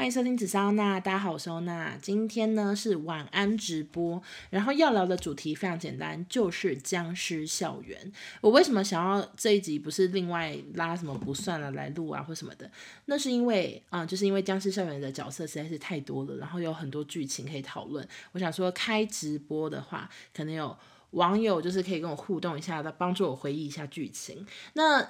欢迎收听紫砂欧娜，大家好，我是欧娜。今天呢是晚安直播，然后要聊的主题非常简单，就是僵尸校园。我为什么想要这一集不是另外拉什么不算了来录啊或什么的？那是因为啊、就是因为僵尸校园的角色实在是太多了，然后有很多剧情可以讨论。我想说开直播的话，可能有网友就是可以跟我互动一下，的帮助我回忆一下剧情。那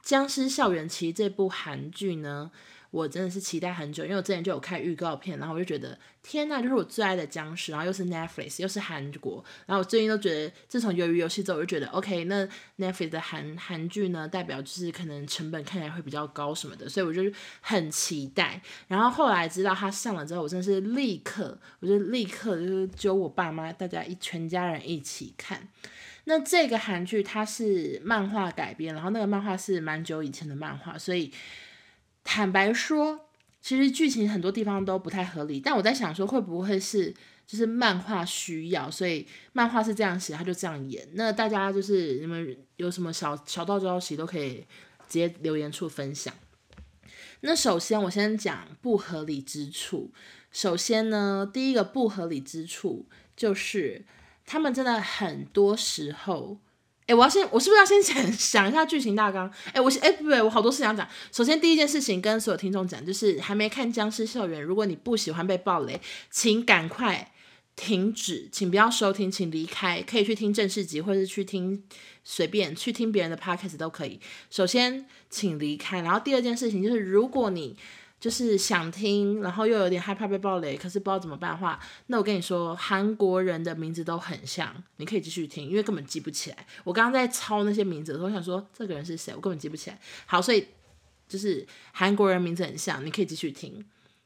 僵尸校园其实这部韩剧呢，我真的是期待很久，因为我之前就有看预告片，然后我就觉得天呐，就是我最爱的僵尸，然后又是 Netflix，又是韩国，然后我最近都觉得，自从鱿鱼游戏之后，我就觉得 OK，那 Netflix 的韩韩剧呢，代表就是可能成本看起来会比较高什么的，所以我就很期待。然后后来知道它上了之后，我真的是立刻，我就立刻就是揪我爸妈，大家一全家人一起看。那这个韩剧它是漫画改编，然后那个漫画是蛮久以前的漫画，所以。坦白说，其实剧情很多地方都不太合理，但我在想说，会不会是就是漫画需要，所以漫画是这样写，他就这样演。那大家就是你们有什么小小道消息都可以直接留言处分享。那首先我先讲不合理之处。首先呢，第一个不合理之处就是他们真的很多时候。哎，我要先，我是不是要先 想想一下剧情大纲？哎，我哎，不对，我好多事想讲。首先，第一件事情跟所有听众讲，就是还没看《僵尸校园》，如果你不喜欢被暴雷，请赶快停止，请不要收听，请离开，可以去听正式集，或者去听随便去听别人的 podcast 都可以。首先，请离开。然后第二件事情就是，如果你就是想听，然后又有点害怕被爆雷，可是不知道怎么办的话，那我跟你说，韩国人的名字都很像，你可以继续听，因为根本记不起来。我刚刚在抄那些名字的时候，我想说这个人是谁，我根本记不起来。好，所以就是韩国人名字很像，你可以继续听。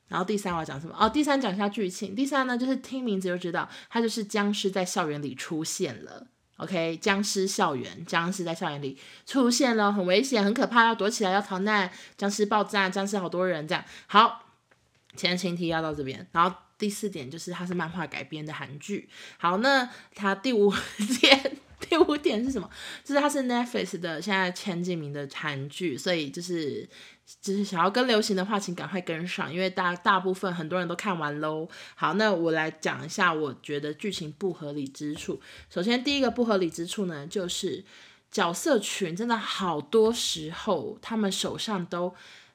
然后第三我要讲什么？哦，第三讲一下剧情。第三呢，就是听名字就知道，他就是僵尸在校园里出现了。OK，僵尸校园，僵尸在校园里出现了，很危险，很可怕，要躲起来，要逃难。僵尸爆炸，僵尸好多人，这样。好，前情提要到这边。然后第四点就是它是漫画改编的韩剧。好，那它第五点，第五点是什么？就是它是 Netflix 的现在前几名的韩剧，所以就是。就是想要跟流行的话，请赶快跟上，因为大大部分很多人都看完喽。好，那我来讲一下我觉得剧情不合理之处。首先，第一个不合理之处呢，就是角色群真的好多时候他们手上都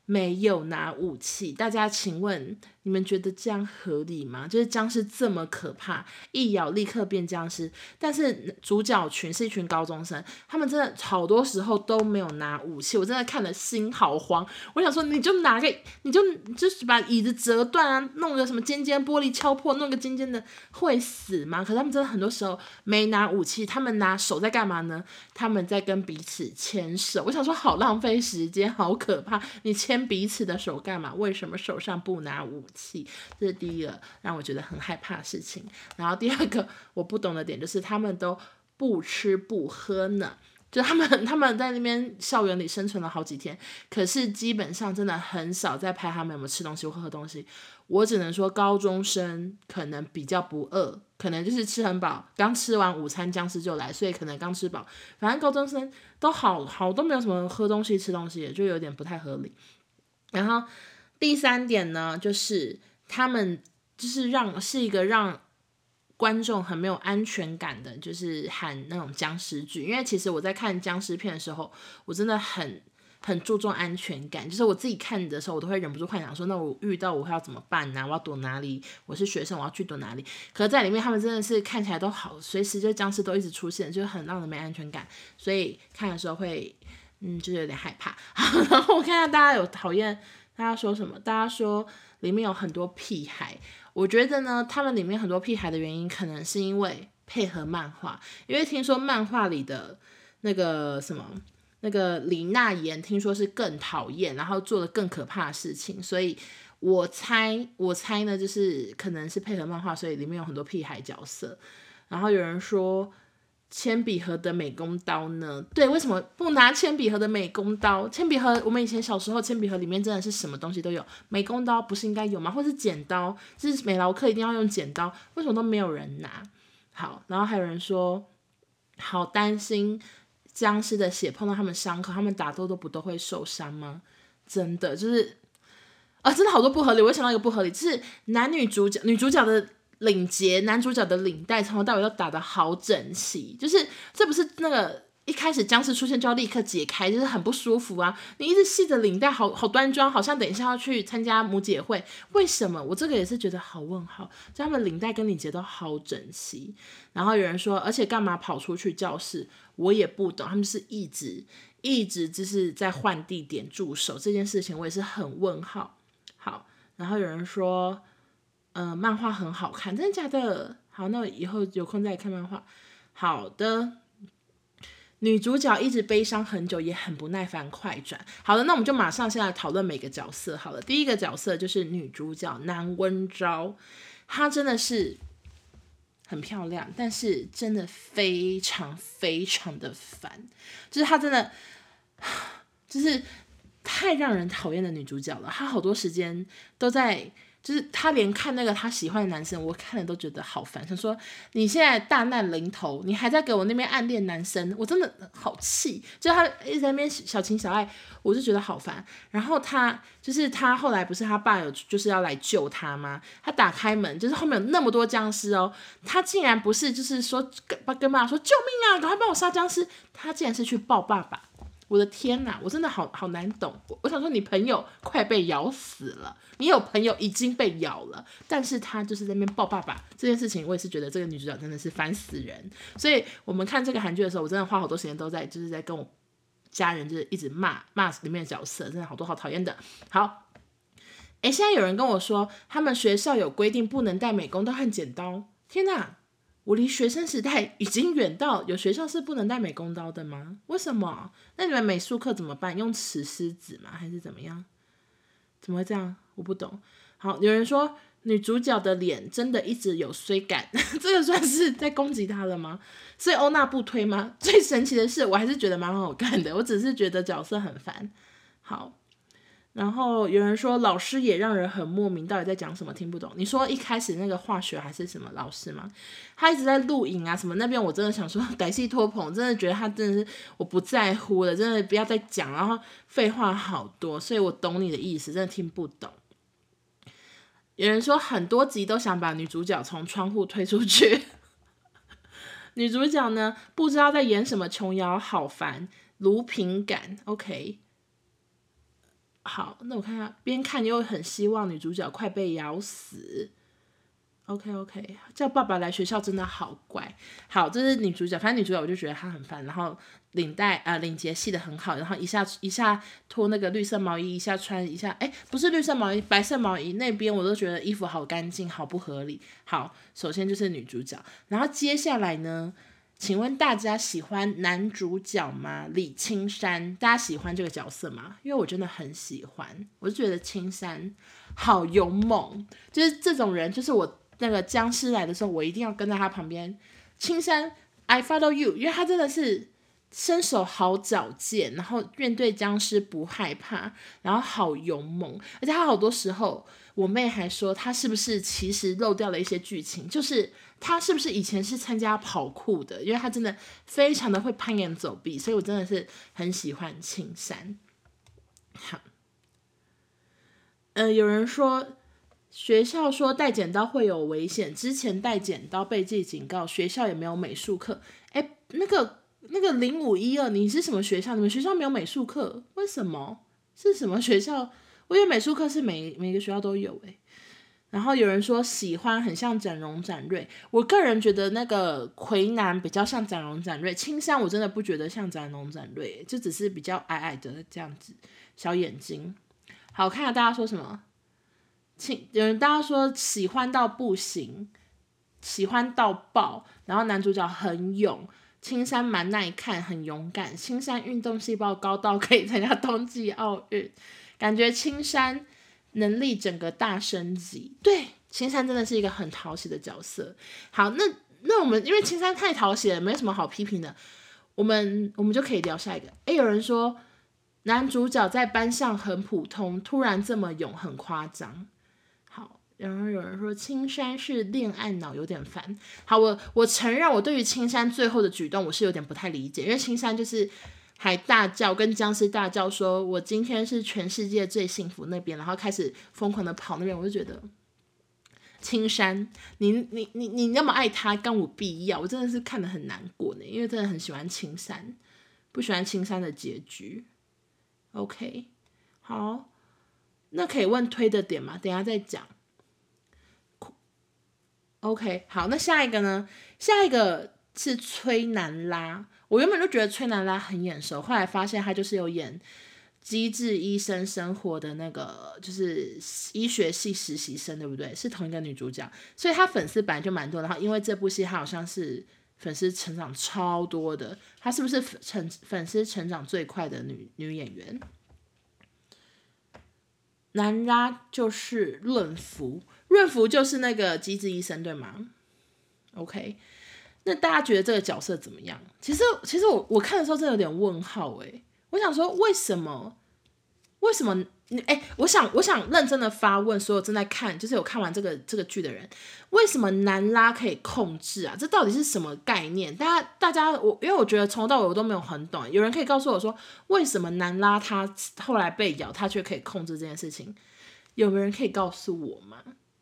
没有拿武器。大家请问？你们觉得这样合理吗？就是僵尸这么可怕，一咬立刻变僵尸，但是主角群是一群高中生，他们真的好多时候都没有拿武器，我真的看了心好慌。我想说，你就拿个，你就就是把椅子折断啊，弄个什么尖尖玻璃敲破，弄个尖尖的，会死吗？可是他们真的很多时候没拿武器，他们拿手在干嘛呢？他们在跟彼此牵手。我想说，好浪费时间，好可怕！你牵彼此的手干嘛？为什么手上不拿武器？这是第一个让我觉得很害怕的事情。然后第二个我不懂的点就是他们都不吃不喝呢，就他们他们在那边校园里生存了好几天，可是基本上真的很少在拍他们有没有吃东西或喝东西。我只能说高中生可能比较不饿，可能就是吃很饱，刚吃完午餐僵尸就来，所以可能刚吃饱。反正高中生都好好都没有什么喝东西吃东西，就有点不太合理。然后。第三点呢，就是他们就是让是一个让观众很没有安全感的，就是喊那种僵尸剧。因为其实我在看僵尸片的时候，我真的很很注重安全感。就是我自己看的时候，我都会忍不住幻想说，那我遇到我会要怎么办呢？我要躲哪里？我是学生，我要去躲哪里？可是在里面，他们真的是看起来都好，随时就僵尸都一直出现，就很让人没安全感。所以看的时候会，嗯，就是有点害怕。然后我看到大家有讨厌。大家说什么？大家说里面有很多屁孩。我觉得呢，他们里面很多屁孩的原因，可能是因为配合漫画。因为听说漫画里的那个什么，那个李娜妍，听说是更讨厌，然后做了更可怕的事情。所以我猜，我猜呢，就是可能是配合漫画，所以里面有很多屁孩角色。然后有人说。铅笔盒的美工刀呢？对，为什么不拿铅笔盒的美工刀？铅笔盒，我们以前小时候，铅笔盒里面真的是什么东西都有。美工刀不是应该有吗？或是剪刀？就是美劳课一定要用剪刀，为什么都没有人拿？好，然后还有人说，好担心僵尸的血碰到他们伤口，他们打斗都不都会受伤吗？真的就是，啊，真的好多不合理。我想到一个不合理，就是男女主角，女主角的领结，男主角的领带从头到尾都打得好整齐，就是这不是那个。一开始僵尸出现就要立刻解开，就是很不舒服啊！你一直系着领带，好好端庄，好像等一下要去参加母姐会。为什么？我这个也是觉得好问号。就他们领带跟领结都好整齐，然后有人说，而且干嘛跑出去教室？我也不懂，他们是一直一直就是在换地点驻守这件事情，我也是很问号。好，然后有人说，呃，漫画很好看，真的假的？好，那我以后有空再看漫画。好的。女主角一直悲伤很久，也很不耐烦。快转，好的，那我们就马上先来讨论每个角色。好了，第一个角色就是女主角南温昭，她真的是很漂亮，但是真的非常非常的烦，就是她真的就是太让人讨厌的女主角了。她好多时间都在。就是他连看那个他喜欢的男生，我看了都觉得好烦。他说：“你现在大难临头，你还在给我那边暗恋男生，我真的好气。”就他一直那边小情小爱，我就觉得好烦。然后他就是他后来不是他爸有就是要来救他吗？他打开门，就是后面有那么多僵尸哦，他竟然不是就是说跟跟爸爸说救命啊，赶快帮我杀僵尸，他竟然是去抱爸爸。我的天呐，我真的好好难懂。我想说，你朋友快被咬死了，你有朋友已经被咬了，但是他就是在那边抱爸爸这件事情，我也是觉得这个女主角真的是烦死人。所以我们看这个韩剧的时候，我真的花好多时间都在就是在跟我家人就是一直骂骂里面的角色，真的好多好讨厌的。好，诶，现在有人跟我说，他们学校有规定不能带美工刀和剪刀。天呐！我离学生时代已经远到有学校是不能带美工刀的吗？为什么？那你们美术课怎么办？用瓷狮子吗？还是怎么样？怎么会这样？我不懂。好，有人说女主角的脸真的一直有衰感，这个算是在攻击她了吗？所以欧娜不推吗？最神奇的是，我还是觉得蛮好看的。我只是觉得角色很烦。好。然后有人说老师也让人很莫名，到底在讲什么？听不懂。你说一开始那个化学还是什么老师吗？他一直在录影啊什么那边，我真的想说 歹戏拖棚，真的觉得他真的是我不在乎了，真的不要再讲，然后废话好多，所以我懂你的意思，真的听不懂。有人说很多集都想把女主角从窗户推出去，女主角呢不知道在演什么琼瑶，好烦，卢平感，OK。好，那我看下，边看又很希望女主角快被咬死。OK OK，叫爸爸来学校真的好乖。好，这是女主角，反正女主角我就觉得她很烦。然后领带啊、领结系得很好，然后一下一下脱那个绿色毛衣，一下穿一下，哎，不是绿色毛衣，白色毛衣那边我都觉得衣服好干净，好不合理。好，首先就是女主角，然后接下来呢？请问大家喜欢男主角吗？李青山，大家喜欢这个角色吗？因为我真的很喜欢，我就觉得青山好勇猛，就是这种人，就是我那个僵尸来的时候，我一定要跟在他旁边。青山，I follow you，因为他真的是身手好矫健，然后面对僵尸不害怕，然后好勇猛，而且他好多时候。我妹还说，她是不是其实漏掉了一些剧情？就是她是不是以前是参加跑酷的？因为她真的非常的会攀岩走壁，所以我真的是很喜欢青山。好，呃，有人说学校说带剪刀会有危险，之前带剪刀被记警告，学校也没有美术课。哎，那个那个零五一二，你是什么学校？你们学校没有美术课？为什么？是什么学校？我觉得美术课是每每个学校都有诶，然后有人说喜欢很像展荣展瑞，我个人觉得那个魁南比较像展荣展瑞，青山我真的不觉得像展荣展瑞，就只是比较矮矮的这样子，小眼睛，好看啊！大家说什么？青有人大家说喜欢到不行，喜欢到爆，然后男主角很勇，青山蛮耐看，很勇敢，青山运动细胞高到可以参加冬季奥运。感觉青山能力整个大升级，对，青山真的是一个很讨喜的角色。好，那那我们因为青山太讨喜了，没什么好批评的，我们我们就可以聊下一个。诶，有人说男主角在班上很普通，突然这么勇，很夸张。好，然后有人说青山是恋爱脑，有点烦。好，我我承认我对于青山最后的举动我是有点不太理解，因为青山就是。还大叫，跟僵尸大叫说：“我今天是全世界最幸福那边。”然后开始疯狂的跑那边，我就觉得青山，你你你你那么爱他，干我必要？我真的是看得很难过呢，因为真的很喜欢青山，不喜欢青山的结局。OK，好，那可以问推的点吗？等下再讲。OK，好，那下一个呢？下一个是崔南拉。我原本就觉得崔南拉很眼熟，后来发现她就是有演《机智医生生活》的那个，就是医学系实习生，对不对？是同一个女主角，所以她粉丝本来就蛮多。然后因为这部戏，她好像是粉丝成长超多的。她是不是成粉丝成长最快的女女演员？南拉就是润福，润福就是那个机智医生，对吗？OK。那大家觉得这个角色怎么样？其实，其实我我看的时候真的有点问号诶。我想说，为什么？为什么？你哎，我想，我想认真的发问所有正在看，就是有看完这个这个剧的人，为什么南拉可以控制啊？这到底是什么概念？大家，大家，我因为我觉得从头到尾我都没有很懂。有人可以告诉我说，为什么南拉他后来被咬，他却可以控制这件事情？有没有人可以告诉我吗？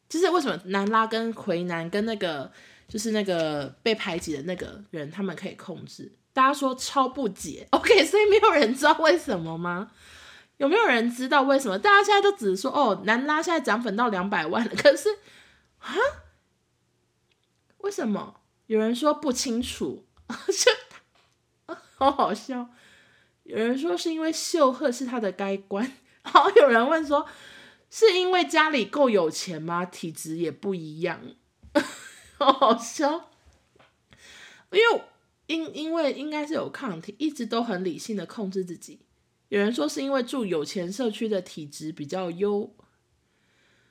就是为什么南拉跟奎南跟那个？就是那个被排挤的那个人，他们可以控制。大家说超不解，OK？所以没有人知道为什么吗？有没有人知道为什么？大家现在都只是说，哦，南拉现在涨粉到两百万了，可是啊，为什么？有人说不清楚，好好笑。有人说是因为秀赫是他的该关，好，有人问说是因为家里够有钱吗？体质也不一样。好好笑，因为因因为应该是有抗体，一直都很理性的控制自己。有人说是因为住有钱社区的体质比较优，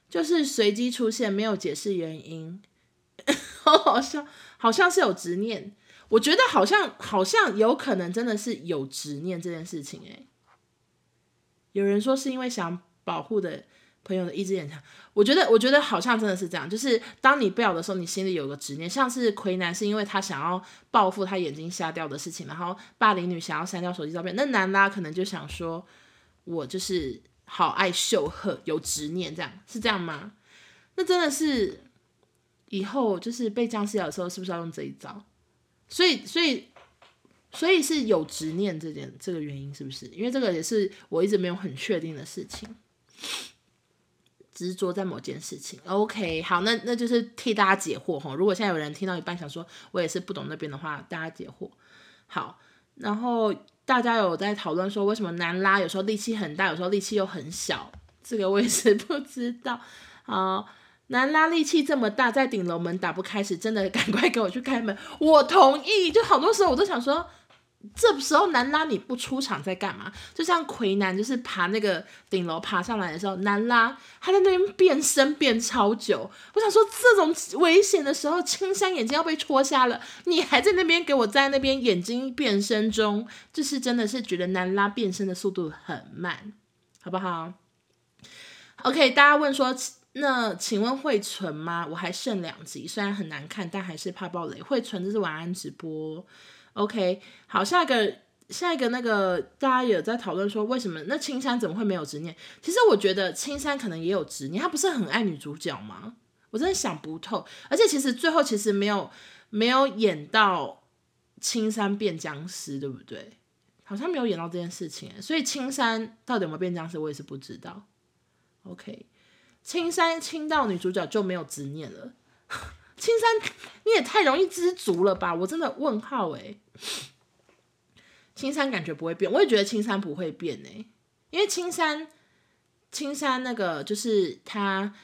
就是随机出现，没有解释原因。好好笑，好像是有执念。我觉得好像好像有可能真的是有执念这件事情。诶，有人说是因为想保护的。朋友的意志很强，我觉得，我觉得好像真的是这样，就是当你不咬的时候，你心里有个执念，像是奎男是因为他想要报复他眼睛瞎掉的事情，然后霸凌女想要删掉手机照片，那南拉可能就想说，我就是好爱秀赫，有执念，这样是这样吗？那真的是以后就是被僵尸咬的时候，是不是要用这一招？所以，所以，所以是有执念这件这个原因是不是？因为这个也是我一直没有很确定的事情。执着在某件事情，OK，好，那那就是替大家解惑哈。如果现在有人听到一半想说，我也是不懂那边的话，大家解惑。好，然后大家有在讨论说，为什么南拉有时候力气很大，有时候力气又很小？这个我也是 不知道。好，南拉力气这么大，在顶楼门打不开时，真的赶快给我去开门。我同意，就好多时候我都想说。这时候南拉你不出场在干嘛？就像奎南就是爬那个顶楼爬上来的时候，南拉他在那边变身变超久。我想说，这种危险的时候，青山眼睛要被戳瞎了，你还在那边给我在那边眼睛变身中，就是真的是觉得南拉变身的速度很慢，好不好？OK，大家问说，那请问会存吗？我还剩两集，虽然很难看，但还是怕爆雷。会存，这是晚安直播。OK，好，下一个，下一个那个，大家有在讨论说，为什么那青山怎么会没有执念？其实我觉得青山可能也有执念，他不是很爱女主角吗？我真的想不透。而且其实最后其实没有没有演到青山变僵尸，对不对？好像没有演到这件事情，所以青山到底有没有变僵尸，我也是不知道。OK，青山亲到女主角就没有执念了。青山，你也太容易知足了吧！我真的问号诶。青山感觉不会变，我也觉得青山不会变诶，因为青山，青山那个就是他，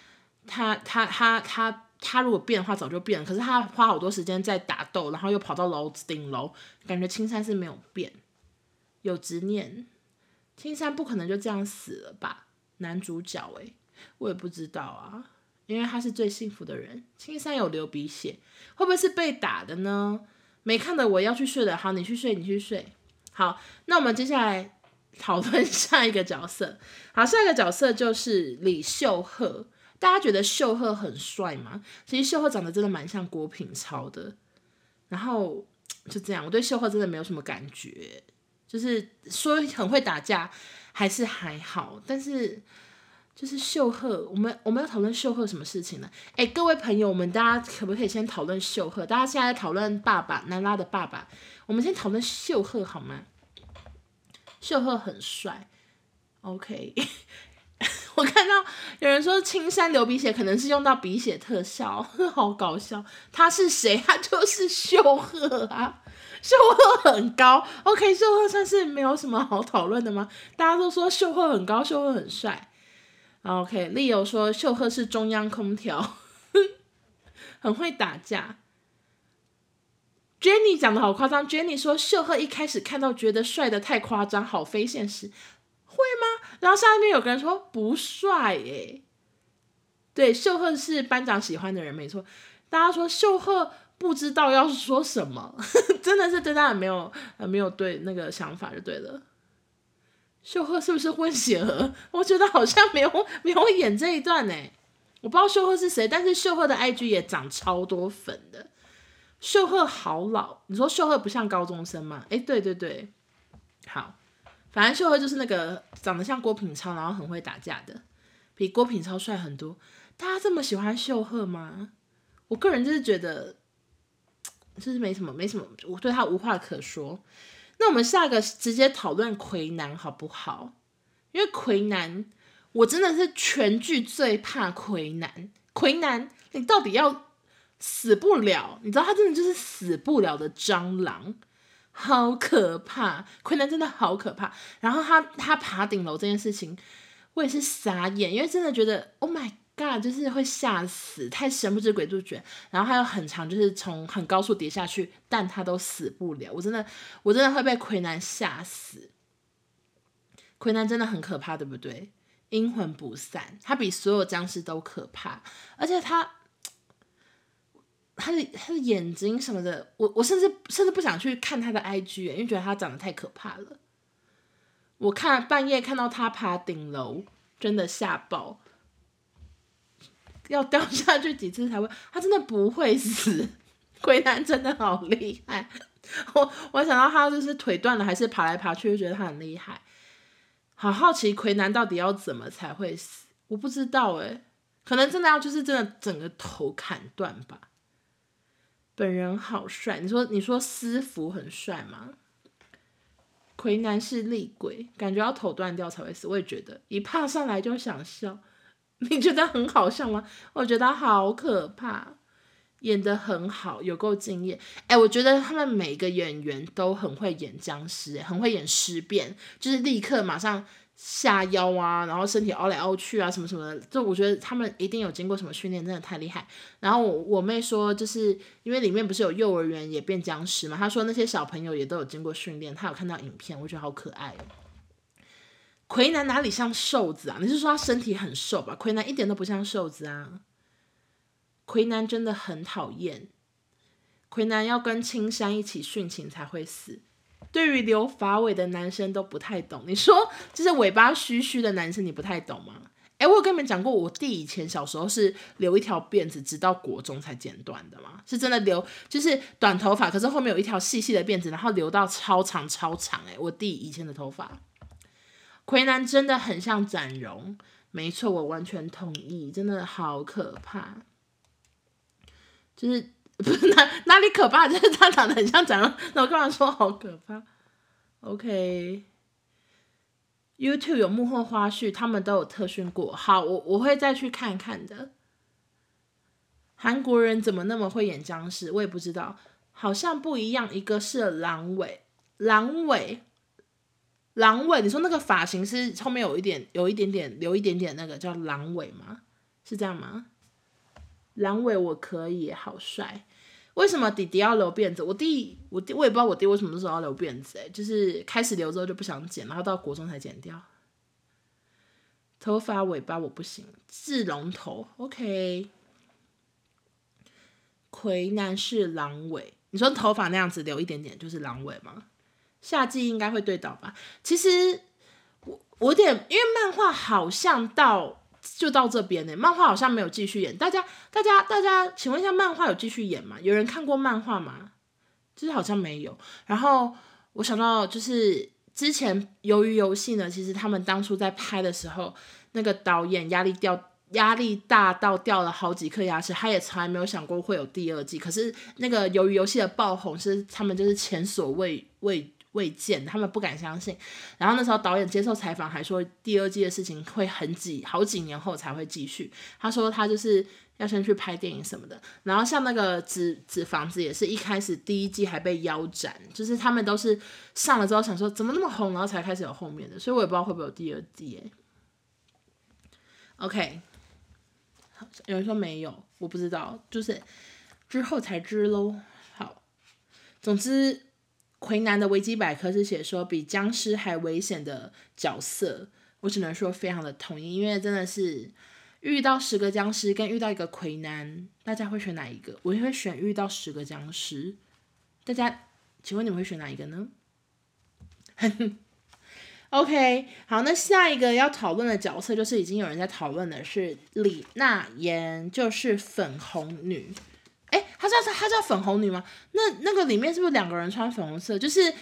他，他，他，他，他如果变的话早就变了，可是他花好多时间在打斗，然后又跑到楼顶楼，感觉青山是没有变，有执念，青山不可能就这样死了吧？男主角诶，我也不知道啊。因为他是最幸福的人。青山有流鼻血，会不会是被打的呢？没看的我要去睡了。好，你去睡，你去睡。好，那我们接下来讨论 下一个角色。好，下一个角色就是李秀赫。大家觉得秀赫很帅吗？其实秀赫长得真的蛮像郭品超的。然后就这样，我对秀赫真的没有什么感觉。就是说很会打架，还是还好，但是就是秀赫，我们我们要讨论秀赫什么事情呢？哎，各位朋友，我们大家可不可以先讨论秀赫？大家现在讨论爸爸，南拉的爸爸，我们先讨论秀赫好吗？秀赫很帅，OK。我看到有人说青山流鼻血，可能是用到鼻血特效，好搞笑。他是谁？他就是秀赫啊。秀赫很高，OK，秀赫算是没有什么好讨论的吗？大家都说秀赫很高，秀赫很帅。OK，Leo 说秀赫是中央空调，很会打架。Jenny 讲的好夸张，Jenny 说秀赫一开始看到觉得帅的太夸张，好非现实，会吗？然后下面有个人说不帅耶，对，秀赫是班长喜欢的人，没错。大家说秀赫。不知道要说什么，真的是对他很没有很没有对那个想法就对了。秀赫是不是混血儿？我觉得好像没有没有演这一段呢。我不知道秀赫是谁，但是秀赫的 IG 也涨超多粉的。秀赫好老，你说秀赫不像高中生吗？哎，对对对，好，反正秀赫就是那个长得像郭品超，然后很会打架的，比郭品超帅很多。大家这么喜欢秀赫吗？我个人就是觉得。就是没什么，没什么，我对他无话可说。那我们下一个直接讨论魁南好不好？因为魁南，我真的是全剧最怕魁南。魁南，你到底要死不了？你知道他真的就是死不了的蟑螂，好可怕！魁南真的好可怕。然后他他爬顶楼这件事情，我也是傻眼，因为真的觉得，Oh my。嘎，就是会吓死，太神不知鬼不觉，然后还有很长，就是从很高处跌下去，但他都死不了。我真的，我真的会被魁南吓死。魁南真的很可怕，对不对？阴魂不散，他比所有僵尸都可怕，而且他，他的他的眼睛什么的，我我甚至甚至不想去看他的 IG，因为觉得他长得太可怕了。我看半夜看到他爬顶楼，真的吓爆。要掉下去几次才会？他真的不会死，魁南真的好厉害。我我想到他就是腿断了，还是爬来爬去，就觉得他很厉害。好好奇魁南到底要怎么才会死？我不知道哎、可能真的要就是真的整个头砍断吧。本人好帅，你说你说私服很帅吗？魁南是厉鬼，感觉要头断掉才会死。我也觉得，一爬上来就想笑。你觉得很好笑吗？我觉得好可怕，演得很好，有够敬业。哎，我觉得他们每个演员都很会演僵尸，很会演尸变，就是立刻马上下腰啊，然后身体凹来凹去啊，什么什么的。就我觉得他们一定有经过什么训练，真的太厉害。然后我妹说，就是因为里面不是有幼儿园也变僵尸嘛，她说那些小朋友也都有经过训练，她有看到影片，我觉得好可爱哦。魁南哪里像瘦子啊？你是说他身体很瘦吧？魁南一点都不像瘦子啊！魁南真的很讨厌。魁南要跟青山一起殉情才会死。对于留发尾的男生都不太懂。你说就是尾巴虚虚的男生，你不太懂吗？诶，我有跟你们讲过，我弟以前小时候是留一条辫子，直到国中才剪断的嘛，是真的留，就是短头发，可是后面有一条细细的辫子，然后留到超长超长。诶，我弟以前的头发。魁南真的很像展荣，没错，我完全同意，真的好可怕。就是不是哪哪里可怕，就是他长得很像展荣，那我干嘛说好可怕？OK，YouTube 有幕后花絮，他们都有特训过。好，我我会再去看看的。韩国人怎么那么会演僵尸？我也不知道，好像不一样。一个是狼尾，狼尾。狼尾，你说那个发型是后面有一点，有一点点，留一点点那个叫狼尾吗？是这样吗？狼尾我可以，好帅。为什么弟弟要留辫子？我弟，我弟，我也不知道我弟为什么那时候要留辫子，哎，就是开始留之后就不想剪，然后到国中才剪掉。头发尾巴我不行，志龙头，OK。魁南是狼尾，你说头发那样子留一点点就是狼尾吗？夏季应该会对到吧？其实我我有点，因为漫画好像到就到这边呢，漫画好像没有继续演。大家大家大家，请问一下，漫画有继续演吗？有人看过漫画吗？就是好像没有。然后我想到就是之前鱿鱼游戏呢，其实他们当初在拍的时候，那个导演压力掉。压力大到掉了好几颗牙齿，他也从来没有想过会有第二季。可是那个鱿鱼游戏的爆红是他们就是前所未未未见，他们不敢相信。然后那时候导演接受采访还说，第二季的事情会很几好几年后才会继续。他说他就是要先去拍电影什么的。然后像那个纸纸房子也是一开始第一季还被腰斩，就是他们都是上了之后想说怎么那么红，然后才开始有后面的。所以我也不知道会不会有第二季诶。OK。有人说没有，我不知道，就是之后才知喽。好，总之，魁南的维基百科是写说比僵尸还危险的角色，我只能说非常的同意，因为真的是遇到十个僵尸跟遇到一个魁南，大家会选哪一个？我也会选遇到十个僵尸。大家，请问你们会选哪一个呢？OK，好，那下一个要讨论的角色就是已经有人在讨论的是李娜妍，就是粉红女。叫她叫粉红女吗？那那个里面是不是两个人穿粉红色？就是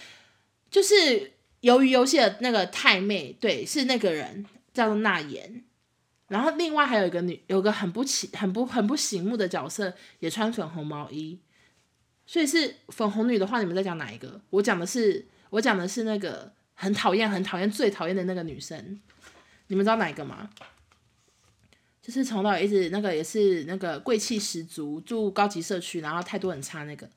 就是鱿鱼游戏的那个太妹，对，是那个人叫做娜妍。然后另外还有一个女，有个很不起、很不很不醒目的角色，也穿粉红毛衣。所以是粉红女的话，你们在讲哪一个？我讲的是我讲的是那个。很讨厌，很讨厌，最讨厌的那个女生，你们知道哪一个吗？就是从到一直那个也是那个贵气十足，住高级社区，然后态度很差那个。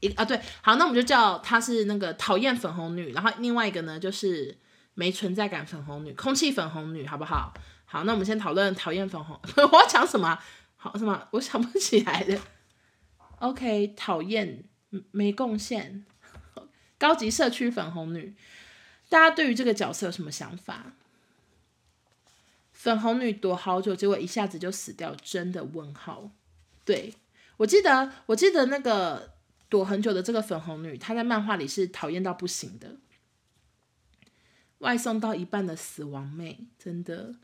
一啊对，好，那我们就叫她是那个讨厌粉红女，然后另外一个呢就是没存在感粉红女，空气粉红女，好不好？好，那我们先讨论讨厌粉红，我要讲什么？好什么？我想不起来了。OK，讨厌没贡献，高级社区粉红女。大家对于这个角色有什么想法？粉红女躲好久，结果一下子就死掉，真的问号？对，我记得，我记得那个躲很久的这个粉红女，她在漫画里是讨厌到不行的。外送到一半的死亡妹，真的，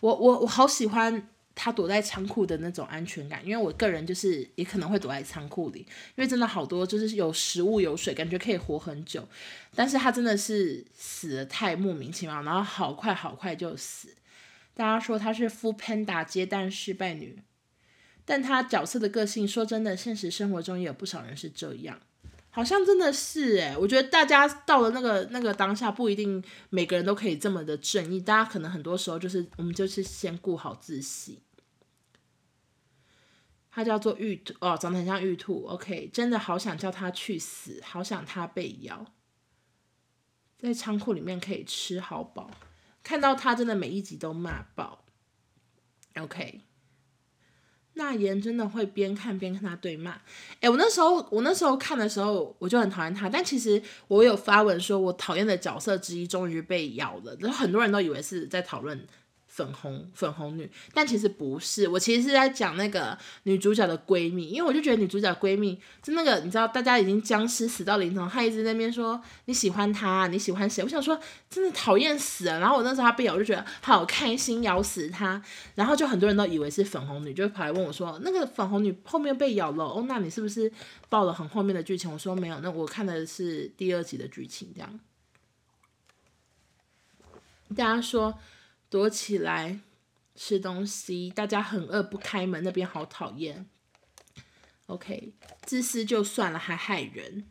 我我我好喜欢。她躲在仓库的那种安全感，因为我个人就是也可能会躲在仓库里，因为真的好多就是有食物有水，感觉可以活很久。但是她真的是死得太莫名其妙，然后好快好快就死。大家说她是 foodpanda 接单失败女，但她角色的个性，说真的，现实生活中也有不少人是这样，好像真的是诶，我觉得大家到了那个那个当下，不一定每个人都可以这么的正义，大家可能很多时候就是我们就是先顾好自己。他叫做玉兔哦，长得很像玉兔。OK，真的好想叫他去死，好想他被咬。在仓库里面可以吃好饱，看到他真的每一集都骂爆。OK，那言真的会边看边跟他对骂。哎，我那时候我那时候看的时候我就很讨厌他，但其实我有发文说我讨厌的角色之一终于被咬了，然后很多人都以为是在讨论。粉红粉红女，但其实不是，我其实是在讲那个女主角的闺蜜，因为我就觉得女主角闺蜜就那个，你知道，大家已经僵尸死到临头，她一直在那边说你喜欢她，你喜欢谁？我想说真的讨厌死了。然后我那时候她被咬，我就觉得好开心，咬死她。然后就很多人都以为是粉红女，就跑来问我说，那个粉红女后面被咬了，哦，那你是不是报了很后面的剧情？我说没有，那我看的是第二集的剧情，这样。大家说。躲起来吃东西，大家很饿不开门，那边好讨厌。OK，自私就算了，还害人，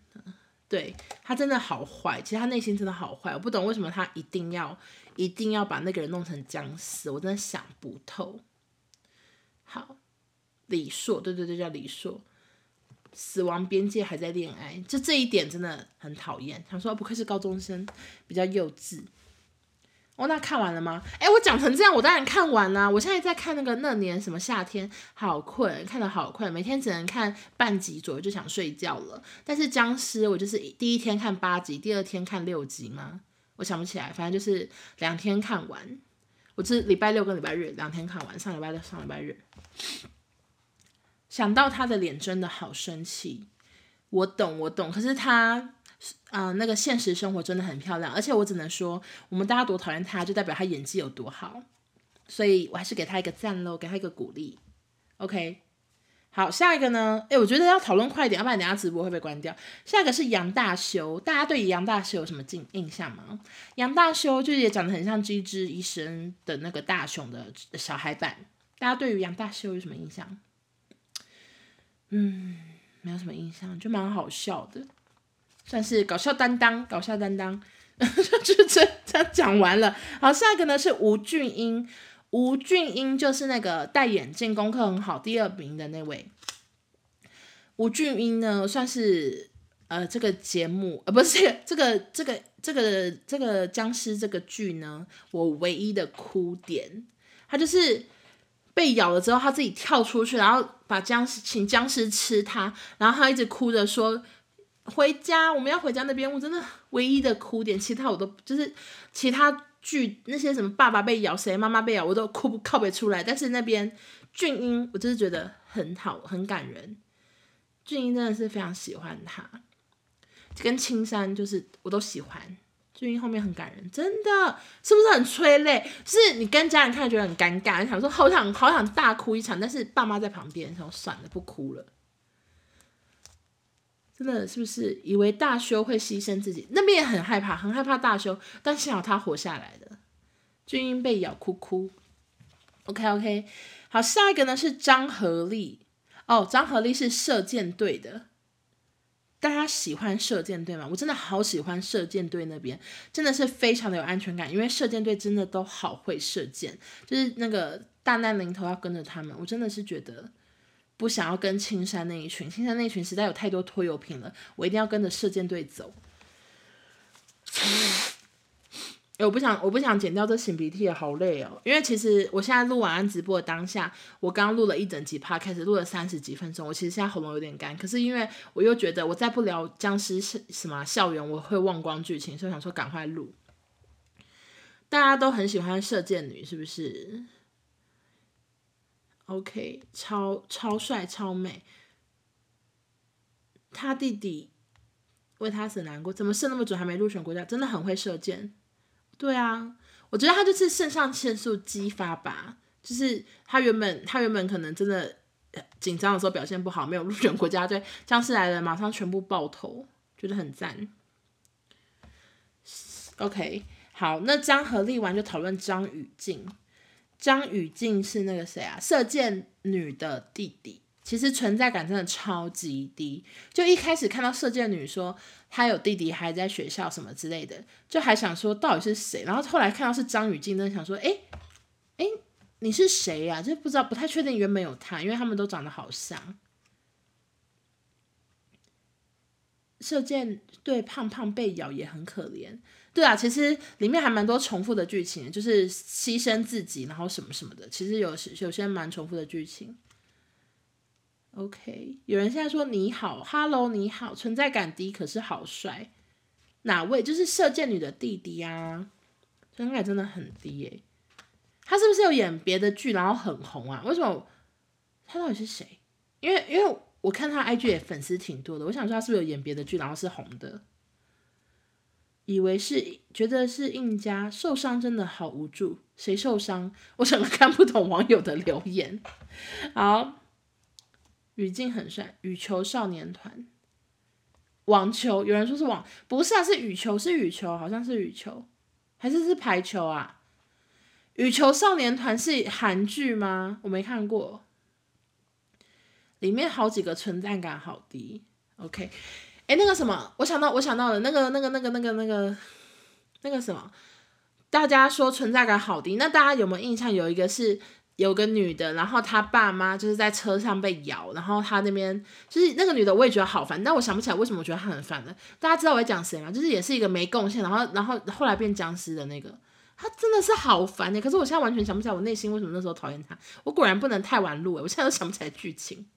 对，他真的好坏，其实他内心真的好坏，我不懂为什么他一定要一定要把那个人弄成僵尸，我真的想不透。好，李硕，对对对，叫李硕，死亡边界还在恋爱，就这一点真的很讨厌。他说不愧是高中生，比较幼稚。哦，那看完了吗？哎，我讲成这样，我当然看完啦。我现在在看那个那年什么夏天，好困，看得好困，每天只能看半集左右就想睡觉了。但是僵尸，我就是第一天看八集，第二天看六集吗？我想不起来，反正就是两天看完。我是礼拜六跟礼拜日两天看完，上礼拜六上礼拜日。想到他的脸真的好生气，我懂我懂，可是他。啊、那个现实生活真的很漂亮，而且我只能说，我们大家多讨厌他，就代表他演技有多好，所以我还是给他一个赞喽，给他一个鼓励。OK，好，下一个呢？哎，我觉得要讨论快一点，要不然等下直播会被关掉。下一个是杨大修，大家对杨大修有什么印印象吗？杨大修就是也长得很像《机智医生》的那个大雄的小孩版。大家对于杨大修有什么印象？嗯，没有什么印象，就蛮好笑的，算是搞笑担当，搞笑担当。就这这讲完了。好，下一个呢是吴俊英。吴俊英就是那个戴眼镜、功课很好、第二名的那位。吴俊英呢，算是呃这个节目呃不是 这个这个这个这个僵尸这个剧呢，我唯一的哭点，他就是被咬了之后，他自己跳出去，然后把僵尸请僵尸吃他，然后他一直哭着说回家，我们要回家那边，我真的唯一的哭点，其他我都就是其他。剧那些什么爸爸被咬，谁妈妈被咬，我都哭不靠不出来。但是那边俊英，我就是觉得很好，很感人。俊英真的是非常喜欢他，跟青山就是我都喜欢。俊英后面很感人，真的是不是很催泪？就是你跟家人看觉得很尴尬，你想说好想好想大哭一场，但是爸妈在旁边，然后算了不哭了。真的是不是以为大修会牺牲自己？那边也很害怕，很害怕大修，但幸好他活下来了。俊英被咬，哭哭。OK OK，好，下一个呢是张合力。哦，张合力是射箭队的。大家喜欢射箭队吗？我真的好喜欢射箭队那边，真的是非常的有安全感，因为射箭队真的都好会射箭，就是那个大难临头要跟着他们，我真的是觉得。不想要跟青山那一群，青山那一群实在有太多拖油瓶了，我一定要跟着射箭队走。哎，我不想，我不想剪掉这擤鼻涕，好累哦。因为其实我现在录晚安直播的当下，我刚录了一整集 podcast，录了三十几分钟，我其实现在喉咙有点干。可是因为我又觉得我再不聊僵尸是什么校园，我会忘光剧情，所以想说赶快录。大家都很喜欢射箭女，是不是？OK，超超帅超美，他弟弟为他死难过，怎么射那么准还没入选国家？真的很会射箭。对啊，我觉得他就是肾上腺素激发吧，就是他原本他原本可能真的紧张的时候表现不好，没有入选国家队，僵尸来了马上全部爆头，觉得很赞。OK，好，那张合力完就讨论张雨静。张雨静是那个谁啊？射箭女的弟弟，其实存在感真的超级低。就一开始看到射箭女说她有弟弟还在学校什么之类的，就还想说到底是谁。然后后来看到是张雨静，真的想说，哎哎，你是谁呀？就不知道，不太确定原本有她，因为他们都长得好像。射箭对胖胖被咬也很可怜。对啊，其实里面还蛮多重复的剧情，就是牺牲自己，然后什么什么的，其实有有些蛮重复的剧情。OK，有人现在说你好，Hello，你好，存在感低，可是好帅。哪位？就是射箭女的弟弟啊，存在感真的很低耶。他是不是有演别的剧，然后很红啊？为什么？他到底是谁？因为因为我看他 IG 也粉丝挺多的，我想说他是不是有演别的剧，然后是红的。以为是觉得是印家受伤，真的好无助。谁受伤？我整个看不懂网友的留言。好，语境很帅。羽球少年团，网球有人说是网，不是啊，是羽球，是羽球，好像是羽球，还是是排球啊？羽球少年团是韩剧吗？我没看过，里面好几个存在感好低。OK。哎，那个什么，我想到，我想到了，那个，那个，那个，那个，那个，那个什么，大家说存在感好低。那大家有没有印象？有一个是有个女的，然后她爸妈就是在车上被咬，然后她那边就是那个女的，我也觉得好烦。但我想不起来为什么我觉得她很烦了。大家知道我在讲谁吗？就是也是一个没贡献，然后然后后来变僵尸的那个，她真的是好烦的。可是我现在完全想不起来我内心为什么那时候讨厌她。我果然不能太晚录诶，我现在都想不起来剧情。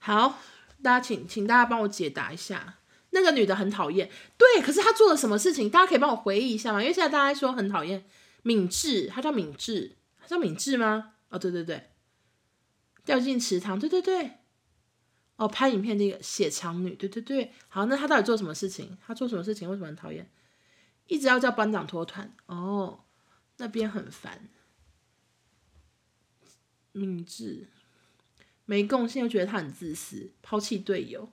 好。大家请请大家帮我解答一下，那个女的很讨厌，对，可是她做了什么事情？大家可以帮我回忆一下吗？因为现在大家说很讨厌敏智，她叫敏智，她叫敏智吗？哦，对对对，掉进池塘，对对对，哦，拍影片那个血肠女，对对对，好，那她到底做什么事情？她做什么事情？为什么很讨厌？一直要叫班长脱团，哦，那边很烦，敏智。没贡献又觉得他很自私，抛弃队友。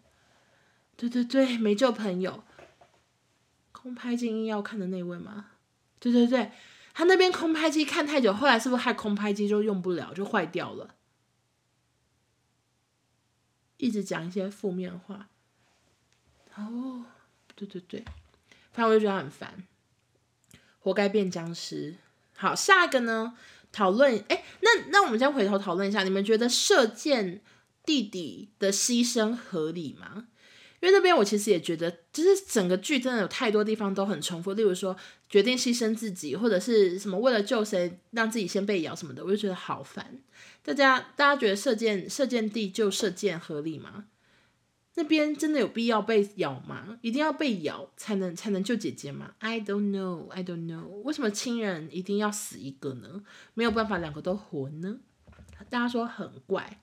对对对，没救朋友。空拍机硬要看的那位吗？对对对，他那边空拍机看太久，后来是不是害空拍机就用不了，就坏掉了？一直讲一些负面话。哦，对对对，反正我就觉得很烦，活该变僵尸。好，下一个呢？讨论，哎，那那我们先回头讨论一下，你们觉得射箭弟弟的牺牲合理吗？因为那边我其实也觉得，就是整个剧真的有太多地方都很重复，例如说决定牺牲自己，或者是什么为了救谁让自己先被咬什么的，我就觉得好烦。大家大家觉得射箭射箭弟就射箭合理吗？那边真的有必要被咬吗？一定要被咬才能才能救姐姐吗？I don't know, I don't know。为什么亲人一定要死一个呢？没有办法两个都活呢？大家说很怪。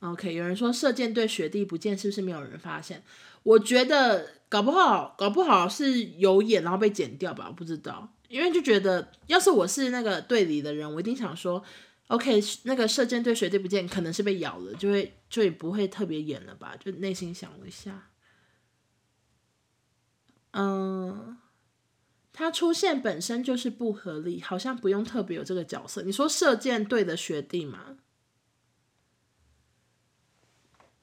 OK，有人说射箭队学弟不见，是不是没有人发现？我觉得搞不好，搞不好是有眼然后被剪掉吧，我不知道。因为就觉得，要是我是那个队里的人，我一定想说，OK，那个射箭队学弟不见，可能是被咬了，就会就也不会特别演了吧？就内心想了一下，嗯，他出现本身就是不合理，好像不用特别有这个角色。你说射箭队的学弟吗？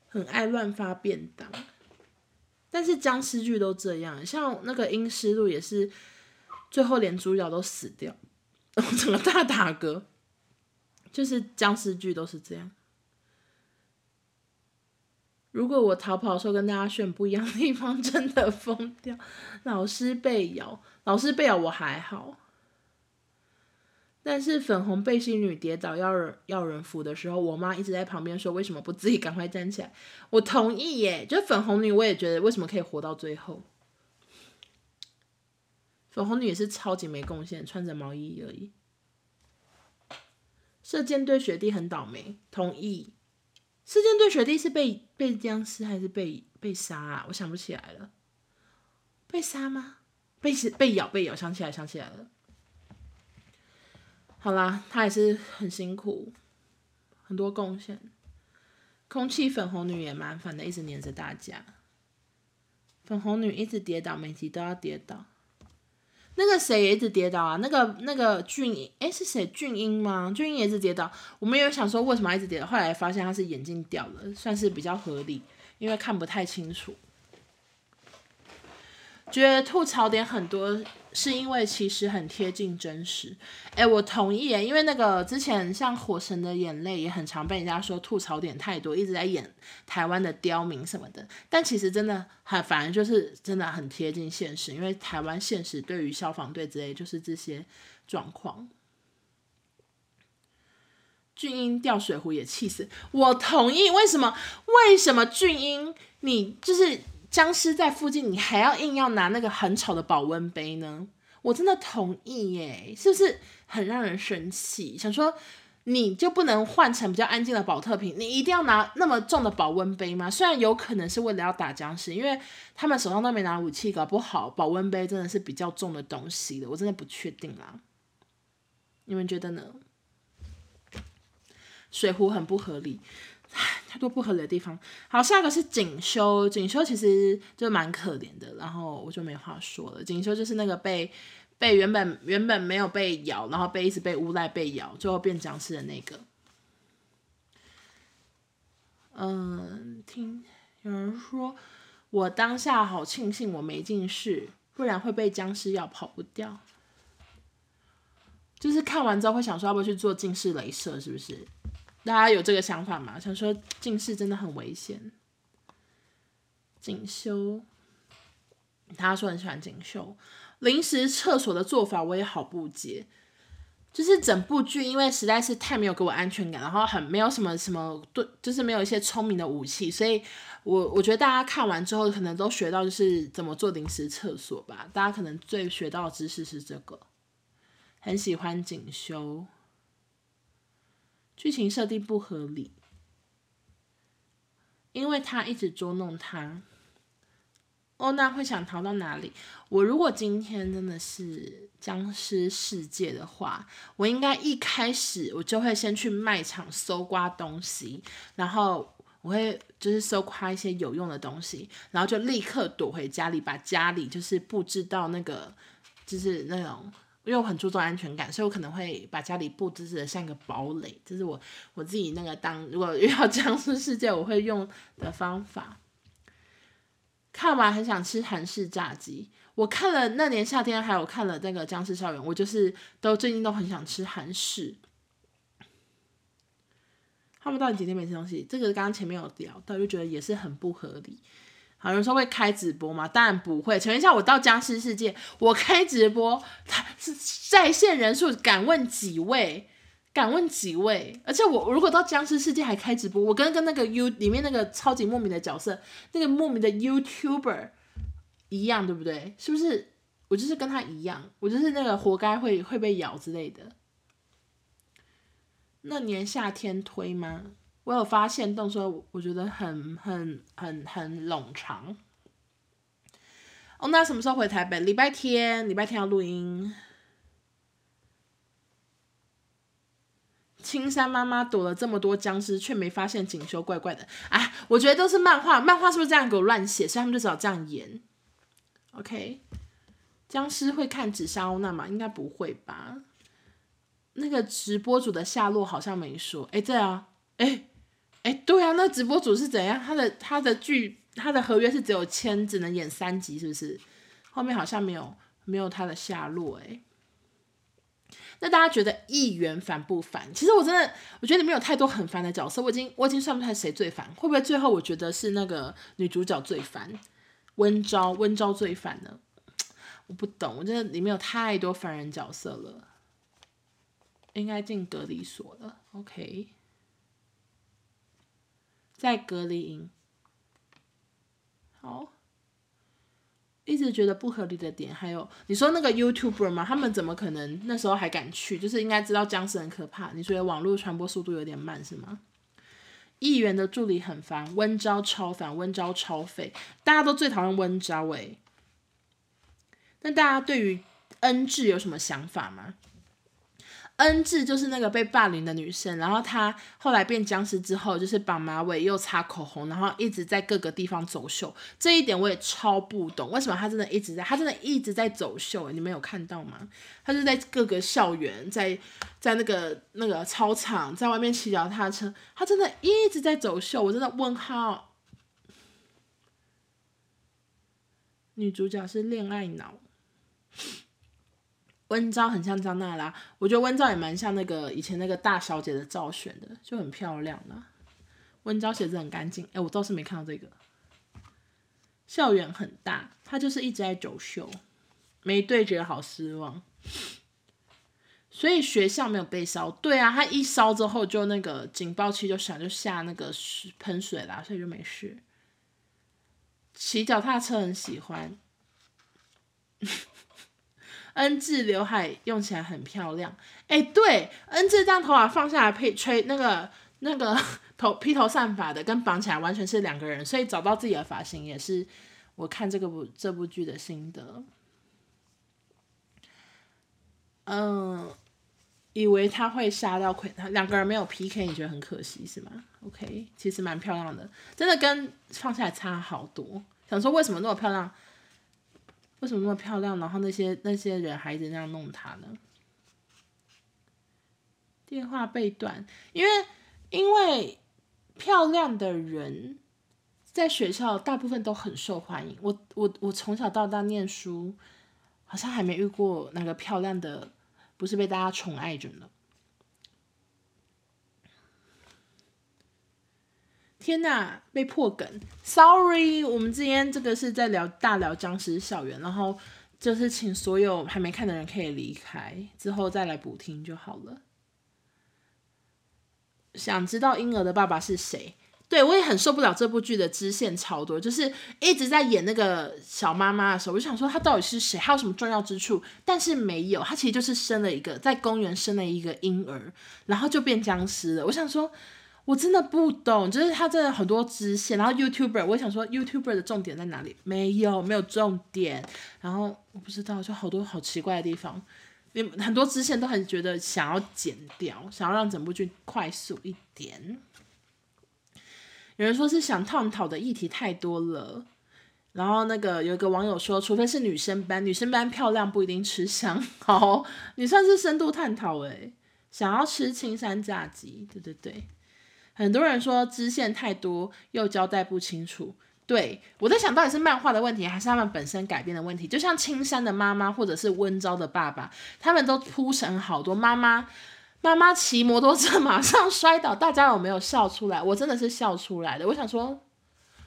很爱乱发便当，但是僵尸剧都这样，像那个《阴尸路》也是，最后连主角都死掉，我整个大打嗝，就是僵尸剧都是这样。如果我逃跑的时候跟大家选不一样的地方，真的疯掉。老师被咬，老师被咬我还好。但是粉红背心女跌倒要人要人扶的时候，我妈一直在旁边说：“为什么不自己赶快站起来？”我同意耶，就粉红女我也觉得为什么可以活到最后。粉红女也是超级没贡献，穿着毛衣而已。射箭队学弟很倒霉，同意。射箭队学弟是被被僵尸还是被被杀啊？我想不起来了。被杀吗？被被咬被咬，想起来想起来了。好啦，他也是很辛苦，很多贡献。空气粉红女也蛮烦的，一直黏着大家。粉红女一直跌倒，每集都要跌倒。那个谁也一直跌倒啊？那个那个俊英，哎，是谁？俊英吗？俊英也一直跌倒。我们有想说为什么一直跌倒，后来发现他是眼镜掉了，算是比较合理，因为看不太清楚。觉得吐槽点很多。是因为其实很贴近真实，哎，我同意耶，因为那个之前像《火神的眼泪》也很常被人家说吐槽点太多，一直在演台湾的刁民什么的，但其实真的很，反正就是真的很贴近现实，因为台湾现实对于消防队之类就是这些状况。俊英掉水壶也气死，我同意，为什么？为什么俊英你就是？僵尸在附近，你还要硬要拿那个很丑的保温杯呢？我真的同意耶，是不是很让人生气？想说你就不能换成比较安静的宝特瓶？你一定要拿那么重的保温杯吗？虽然有可能是为了要打僵尸，因为他们手上都没拿武器，搞不好保温杯真的是比较重的东西的，我真的不确定啦。你们觉得呢？水壶很不合理。太多不合理的地方。好，下一个是锦绣。锦绣其实就蛮可怜的，然后我就没话说了。锦绣就是那个被被原本原本没有被咬，然后被一直被诬赖被咬，最后变僵尸的那个。嗯，听有人说，我当下好庆幸我没近视，不然会被僵尸咬跑不掉。就是看完之后会想说，要不要去做近视雷射？是不是？大家有这个想法吗？想说近视真的很危险。锦绣，他说很喜欢锦绣。临时厕所的做法我也好不解，就是整部剧因为实在是太没有给我安全感，然后很没有什么什么对，就是没有一些聪明的武器，所以我我觉得大家看完之后可能都学到就是怎么做临时厕所吧。大家可能最学到的知识是这个，很喜欢锦绣。剧情设定不合理，因为他一直捉弄他。欧娜会想逃到哪里？我如果今天真的是僵尸世界的话，我应该一开始我就会先去卖场搜刮东西，然后我会就是搜刮一些有用的东西，然后就立刻躲回家里，把家里就是布置到那个就是那种，因为我很注重安全感，所以我可能会把家里布置的像一个堡垒，这是我我自己那个当如果遇到僵尸世界我会用的方法。看完很想吃韩式炸鸡，我看了那年夏天，还有看了那个僵尸校园，我就是都最近都很想吃韩式。他们到底几天没吃东西？这个刚刚前面有聊到，就觉得也是很不合理。有人说会开直播吗？当然不会。请问一下，我到僵尸世界，我开直播，他是在线人数，敢问几位？敢问几位？而且我如果到僵尸世界还开直播，我跟跟那个 U 里面那个超级莫名的角色，那个莫名的 YouTuber 一样，对不对？是不是？我就是跟他一样，我就是那个活该会会被咬之类的。那年夏天推吗？我有发现，动说我觉得很很很很冗长。哦，那什么时候回台北？礼拜天，礼拜天要录音。青山妈妈躲了这么多僵尸，却没发现锦绣怪怪的。哎，我觉得都是漫画，漫画是不是这样给我乱写？所以他们就只好这样演。OK，僵尸会看纸莎欧娜吗？应该不会吧。那个直播主的下落好像没说。哎，对啊，哎，哎，对啊，那直播主是怎样？他的他的剧他的合约是只有签，只能演三集，是不是？后面好像没有没有他的下落，哎。那大家觉得议员烦不烦？其实我真的，我觉得里面有太多很烦的角色，我已经我已经算不出来谁最烦，会不会最后我觉得是那个女主角最烦，温昭温昭最烦呢？我不懂，我觉得里面有太多烦人角色了，应该进隔离所了。OK，在隔离营，好。一直觉得不合理的点，还有你说那个 YouTuber 吗？他们怎么可能那时候还敢去？就是应该知道僵尸很可怕。你觉得网络传播速度有点慢是吗？议员的助理很烦，温招超烦，温招超废，大家都最讨厌温招诶。那大家对于恩智有什么想法吗？恩智就是那个被霸凌的女生，然后她后来变僵尸之后，就是绑马尾又擦口红，然后一直在各个地方走秀。这一点我也超不懂，为什么她真的一直在，她真的一直在走秀？你们有看到吗？她就在各个校园，在在那个那个操场，在外面骑脚踏车，她真的一直在走秀。我真的问号。女主角是恋爱脑。温昭很像张娜拉，我觉得温昭也蛮像那个以前那个大小姐的赵选的，就很漂亮啦。温昭写字很干净，哎、我倒是没看到这个。校园很大，他就是一直在走秀，没对决好失望。所以学校没有被烧，对啊，他一烧之后就那个警报器就响，就下那个喷水啦，所以就没事。骑脚踏车很喜欢。N 字刘海用起来很漂亮，哎、对，，N 字这样头发放下来配吹那个那个头披头散发的，跟绑起来完全是两个人，所以找到自己的发型也是我看这个部这部剧的心得。嗯，以为他会杀到奎，他两个人没有 PK，你觉得很可惜是吗？OK，其实蛮漂亮的，真的跟放下来差好多。想说为什么那么漂亮？为什么那么漂亮？然后那些那些人还一直那样弄她呢？电话被断，因为因为漂亮的人在学校大部分都很受欢迎。我我我从小到大念书，好像还没遇过那个漂亮的不是被大家宠爱着呢。天呐，被破梗，Sorry，我们今天这个是在聊大聊僵尸校园，然后就是请所有还没看的人可以离开，之后再来补听就好了。想知道婴儿的爸爸是谁？对，我也很受不了这部剧的支线超多，就是一直在演那个小妈妈的时候，我就想说他到底是谁，还有什么重要之处？但是没有，他其实就是生了一个在公园生了一个婴儿，然后就变僵尸了。我想说。我真的不懂，就是他真的很多支线，然后 YouTuber，我想说 YouTuber 的重点在哪里？没有，没有重点。然后我不知道，就好多好奇怪的地方，你很多支线都很觉得想要剪掉，想要让整部剧快速一点。有人说是想探讨的议题太多了，然后那个有一个网友说，除非是女生班，女生班漂亮不一定吃香。好，你算是深度探讨诶，想要吃青山炸鸡，对对对。很多人说支线太多又交代不清楚，对，我在想到底是漫画的问题还是他们本身改编的问题。就像青山的妈妈或者是温昭的爸爸，他们都铺陈好多。妈妈妈妈骑摩托车 马上摔倒，大家有没有笑出来？我真的是笑出来的。我想说，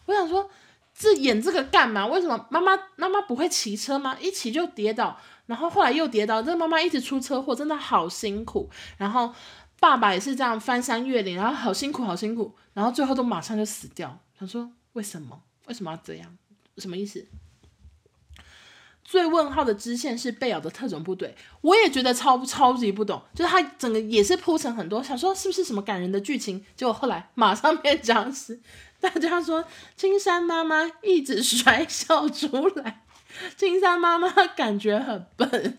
我想说，这演这个干嘛？为什么妈妈妈妈不会骑车吗？一骑就跌倒，然后后来又跌倒，这妈妈一直出车祸，真的好辛苦。然后。爸爸也是这样翻山越岭，然后好辛苦，好辛苦，然后最后都马上就死掉。想说：“为什么？为什么要这样？什么意思？”最问号的支线是贝尔的特种部队，我也觉得超超级不懂，就是他整个也是铺成很多，想说是不是什么感人的剧情，结果后来马上变僵尸。大家说青山妈妈一直甩笑出来，青山妈妈感觉很笨。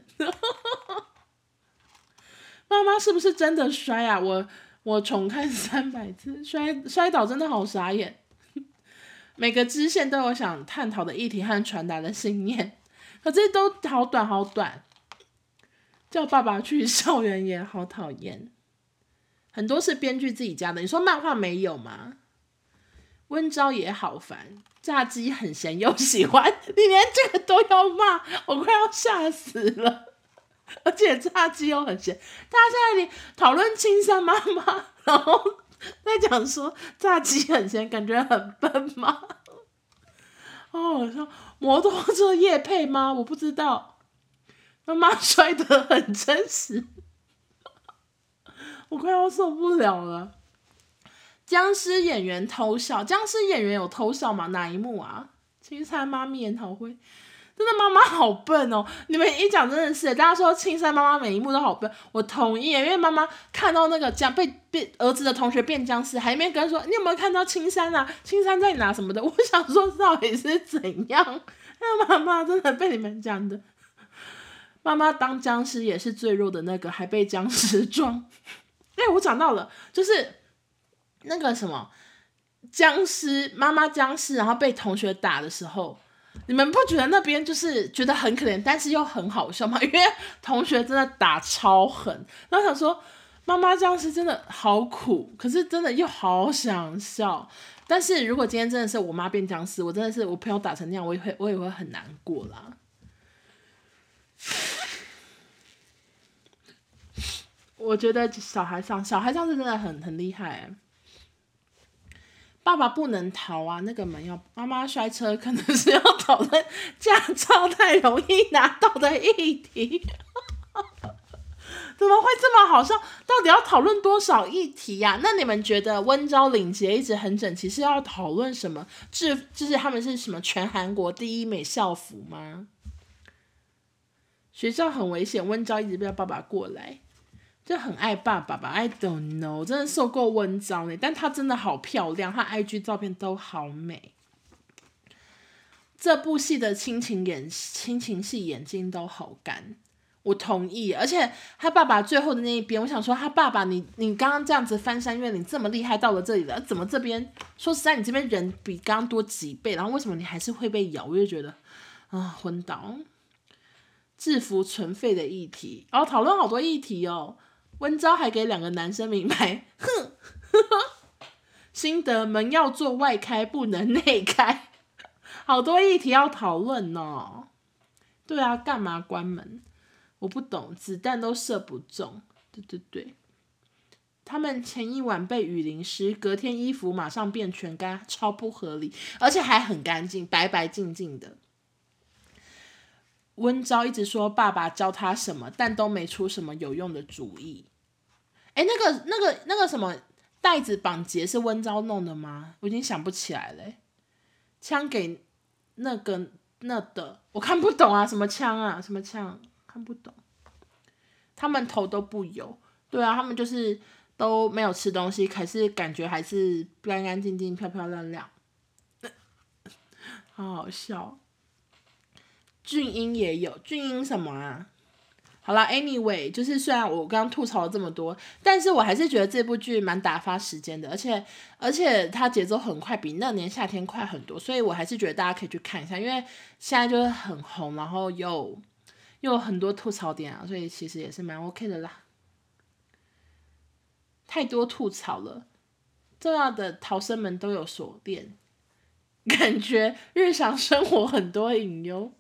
妈妈是不是真的摔啊？我我重看三百次，摔摔倒真的好傻眼。每个支线都有想探讨的议题和传达的信念，可这都好短好短。叫爸爸去校园也好讨厌，很多是编剧自己加的。你说漫画没有吗？温昭也好烦，炸鸡很咸又喜欢，你连这个都要骂，我快要吓死了。而且炸鸡又很咸，大家在那里讨论青山妈妈，然后在讲说炸鸡很咸，感觉很笨吗？哦，我说摩托车夜配吗？我不知道。妈妈摔得很真实，我快要受不了了。僵尸演员偷笑，僵尸演员有偷笑吗？哪一幕啊？青山妈咪研讨会。真的妈妈好笨哦！你们一讲真的是，大家说青山妈妈每一幕都好笨，我同意，因为妈妈看到那个僵被变儿子的同学变僵尸，还没跟他说你有没有看到青山啊？青山在哪什么的？我想说到底是怎样？那妈妈真的被你们讲的，妈妈当僵尸也是最弱的那个，还被僵尸撞。哎，我讲到了，就是那个什么僵尸妈妈僵尸，然后被同学打的时候。你们不觉得那边就是觉得很可怜，但是又很好笑吗？因为同学真的打超狠，然后想说妈妈僵尸真的好苦，可是真的又好想笑。但是如果今天真的是我妈变僵尸，我真的是我朋友打成那样，我也会我也会很难过啦。我觉得小孩上小孩上是真的很很厉害欸。爸爸不能逃啊！那个门要妈妈摔车，可能是要讨论驾照太容易拿到的议题。怎么会这么好笑？到底要讨论多少议题呀、啊？那你们觉得温昭领结一直很整齐，是要讨论什么？制就是他们是什么全韩国第一美校服吗？学校很危险，温昭一直不要爸爸过来。就很爱爸爸吧，I don't know，真的受够温昭呢，但她真的好漂亮，她 IG 照片都好美。这部戏的亲情演亲情戏眼睛都好干，我同意。而且他爸爸最后的那一边，我想说，他爸爸你你刚刚这样子翻山越岭这么厉害，到了这里了，怎么这边说实在，你这边人比刚刚多几倍，然后为什么你还是会被咬？我就觉得啊，昏倒。制服存废的议题，然后讨论好多议题哦。温昭还给两个男生名牌，哼，心得门要做外开，不能内开，好多议题要讨论哦。对啊，干嘛关门？我不懂，子弹都射不中。对对对，他们前一晚被雨淋湿，隔天衣服马上变全干，超不合理，而且还很干净，白白净净的。温昭一直说爸爸教他什么，但都没出什么有用的主意。哎，那个、那个、那个什么袋子绑结是温昭弄的吗？我已经想不起来了。枪给那个那的，我看不懂啊，什么枪啊，什么枪，看不懂。他们头都不油，对啊，他们就是都没有吃东西，可是感觉还是干干净净、漂漂亮亮，好好笑。俊英也有，俊英什么啊？好了，anyway，就是虽然我刚刚吐槽了这么多，但是我还是觉得这部剧蛮打发时间的，而且而且它节奏很快，比那年夏天快很多，所以我还是觉得大家可以去看一下，因为现在就是很红，然后又又有很多吐槽点啊，所以其实也是蛮 OK 的啦。太多吐槽了，重要的逃生门都有锁链，感觉日常生活很多隐忧。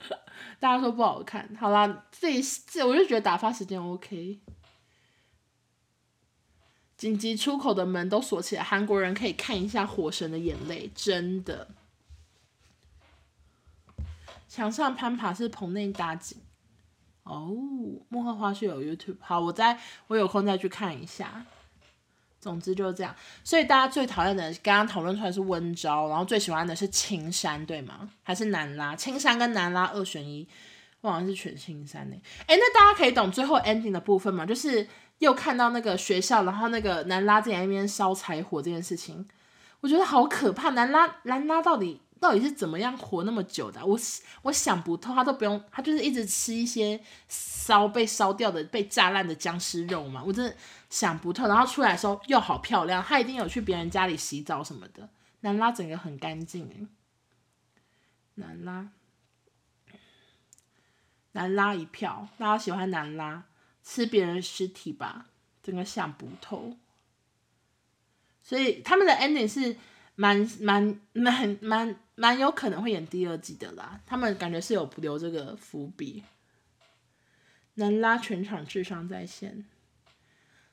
大家说不好看，好啦，这这我就觉得打发时间 OK。紧急出口的门都锁起来，韩国人可以看一下《火神的眼泪》，真的。墙上攀爬是棚内搭景。哦，幕后花絮有 YouTube，好，我再我有空再去看一下。总之就是这样，所以大家最讨厌的，刚刚讨论出来是温昭，然后最喜欢的是青山，对吗？还是南拉？青山跟南拉二选一，我好像是选青山呢。哎，那大家可以懂最后 ending 的部分吗？就是又看到那个学校，然后那个南拉在那边烧柴火这件事情，我觉得好可怕。南拉南拉到底？到底是怎么样活那么久的？我我想不透，他都不用，他就是一直吃一些烧被烧掉的、被炸烂的僵尸肉嘛，我真的想不透。然后出来的时候又好漂亮，他一定有去别人家里洗澡什么的。南拉整个很干净诶，南拉，南拉一票，大家喜欢南拉，吃别人尸体吧，整个想不透。所以他们的 ending 是。蛮蛮蛮蛮蛮有可能会演第二季的啦，他们感觉是有留这个伏笔。能拉全场智商在线，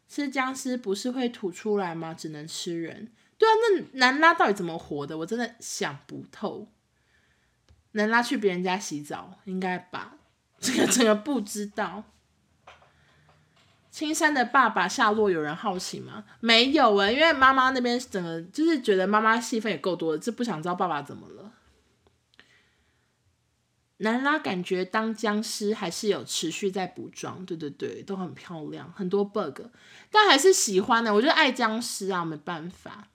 吃僵尸不是会吐出来吗？只能吃人。对啊，那南拉到底怎么活的？我真的想不透。能拉去别人家洗澡，应该吧？这个这个不知道。青山的爸爸下落有人好奇吗？没有哎、因为妈妈那边整个就是觉得妈妈戏份也够多了，就不想知道爸爸怎么了。南拉感觉当僵尸还是有持续在补妆，对对对，都很漂亮，很多 bug，但还是喜欢的。我觉得爱僵尸啊，没办法。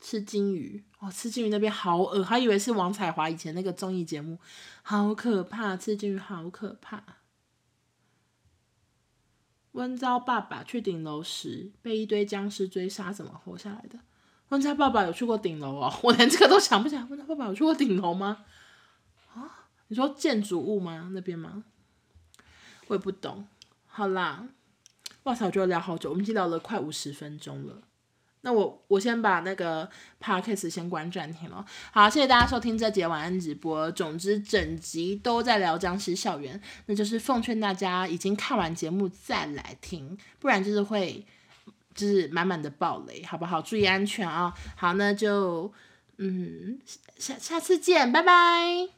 吃金鱼哦，吃金鱼那边好恶，还以为是王彩华以前那个综艺节目，好可怕，吃金鱼好可怕。温昭爸爸去顶楼时被一堆僵尸追杀，怎么活下来的？温昭爸爸有去过顶楼哦，我连这个都想不起来。温昭爸爸有去过顶楼吗？你说建筑物吗？那边吗？我也不懂。好啦，哇塞，我觉得聊好久，我们已经聊了快五十分钟了。那我我先把那个 podcast 先关暂停了。好，谢谢大家收听这节晚安直播。总之，整集都在聊僵尸校园，那就是奉劝大家已经看完节目再来听，不然就是会就是满满的暴雷，好不好？注意安全啊、好，那就嗯，下下次见，拜拜。